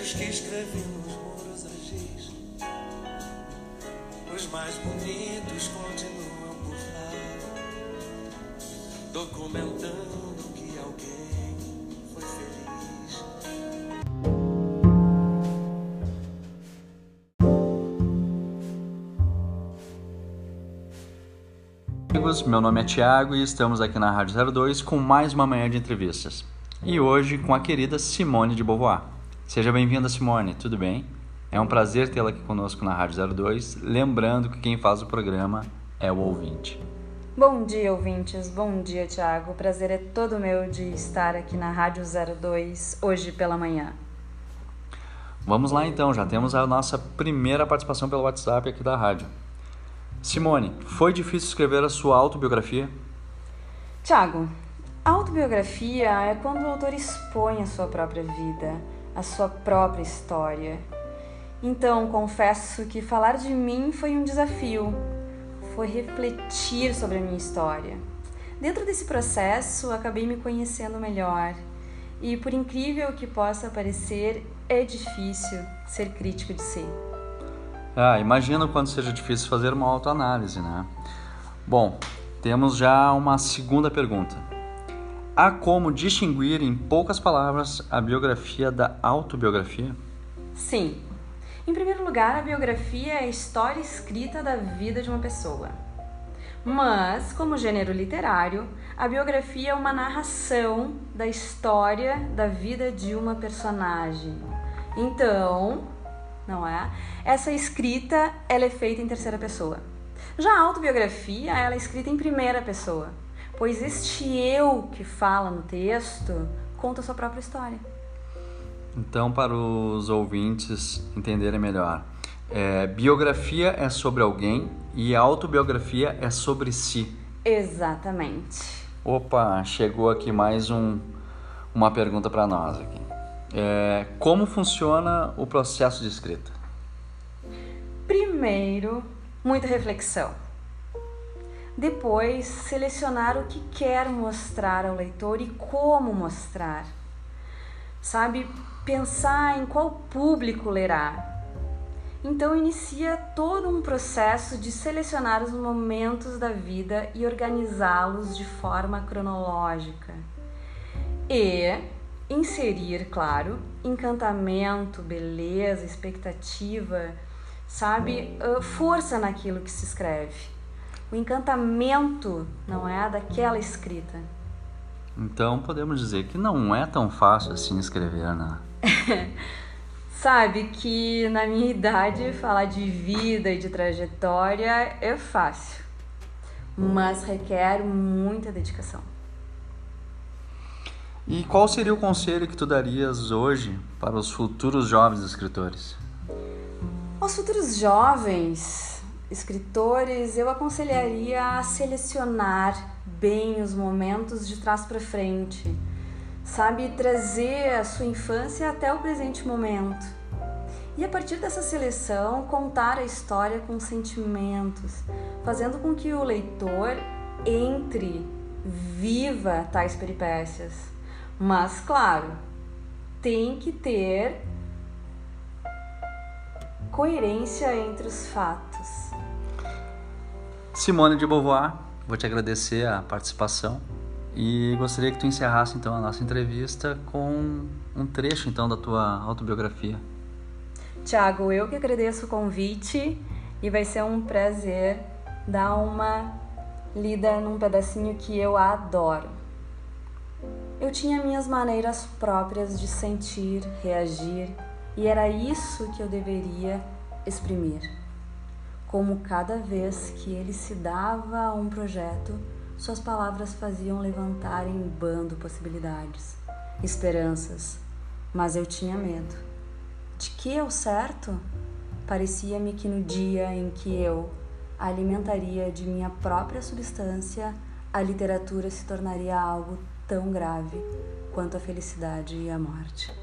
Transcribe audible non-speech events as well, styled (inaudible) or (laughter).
que muros a giz. Os mais bonitos continuam por lá, documentando que alguém foi feliz. amigos, meu nome é Thiago e estamos aqui na Rádio 02 com mais uma manhã de entrevistas. E hoje com a querida Simone de Beauvoir. Seja bem-vinda, Simone, tudo bem? É um prazer tê-la aqui conosco na Rádio 02, lembrando que quem faz o programa é o ouvinte. Bom dia, ouvintes. Bom dia, Thiago. O prazer é todo meu de estar aqui na Rádio 02 hoje pela manhã. Vamos lá então, já temos a nossa primeira participação pelo WhatsApp aqui da rádio. Simone, foi difícil escrever a sua autobiografia? Tiago, autobiografia é quando o autor expõe a sua própria vida, a sua própria história. Então, confesso que falar de mim foi um desafio, foi refletir sobre a minha história. Dentro desse processo, acabei me conhecendo melhor. E por incrível que possa parecer, é difícil ser crítico de si. Ah, imagino quando seja difícil fazer uma autoanálise, né? Bom, temos já uma segunda pergunta. Há como distinguir em poucas palavras a biografia da autobiografia? Sim. Em primeiro lugar, a biografia é a história escrita da vida de uma pessoa. Mas, como gênero literário, a biografia é uma narração da história da vida de uma personagem. Então, não é? Essa escrita ela é feita em terceira pessoa. Já a autobiografia ela é escrita em primeira pessoa, pois este eu que fala no texto conta a sua própria história. Então, para os ouvintes entenderem melhor, é, biografia é sobre alguém e autobiografia é sobre si. Exatamente. Opa, chegou aqui mais um, uma pergunta para nós aqui. É, como funciona o processo de escrita? Primeiro, muita reflexão. Depois, selecionar o que quer mostrar ao leitor e como mostrar. Sabe, pensar em qual público lerá. Então, inicia todo um processo de selecionar os momentos da vida e organizá-los de forma cronológica. E inserir, claro, encantamento, beleza, expectativa, sabe, uh, força naquilo que se escreve. O encantamento não é daquela escrita. Então podemos dizer que não é tão fácil assim escrever, né? (laughs) Sabe que na minha idade falar de vida e de trajetória é fácil, mas requer muita dedicação. E qual seria o conselho que tu darias hoje para os futuros jovens escritores? Aos futuros jovens escritores, eu aconselharia a selecionar bem os momentos de trás para frente, sabe, trazer a sua infância até o presente momento. E a partir dessa seleção, contar a história com sentimentos, fazendo com que o leitor entre, viva tais peripécias. Mas, claro, tem que ter coerência entre os fatos. Simone de Beauvoir, vou te agradecer a participação e gostaria que tu encerrasse então a nossa entrevista com um trecho então da tua autobiografia. Tiago, eu que agradeço o convite e vai ser um prazer dar uma lida num pedacinho que eu adoro. Eu tinha minhas maneiras próprias de sentir, reagir, e era isso que eu deveria exprimir. Como cada vez que ele se dava a um projeto, suas palavras faziam levantar em bando possibilidades, esperanças, mas eu tinha medo. De que ao certo? Parecia-me que no dia em que eu alimentaria de minha própria substância, a literatura se tornaria algo tão grave quanto a felicidade e a morte.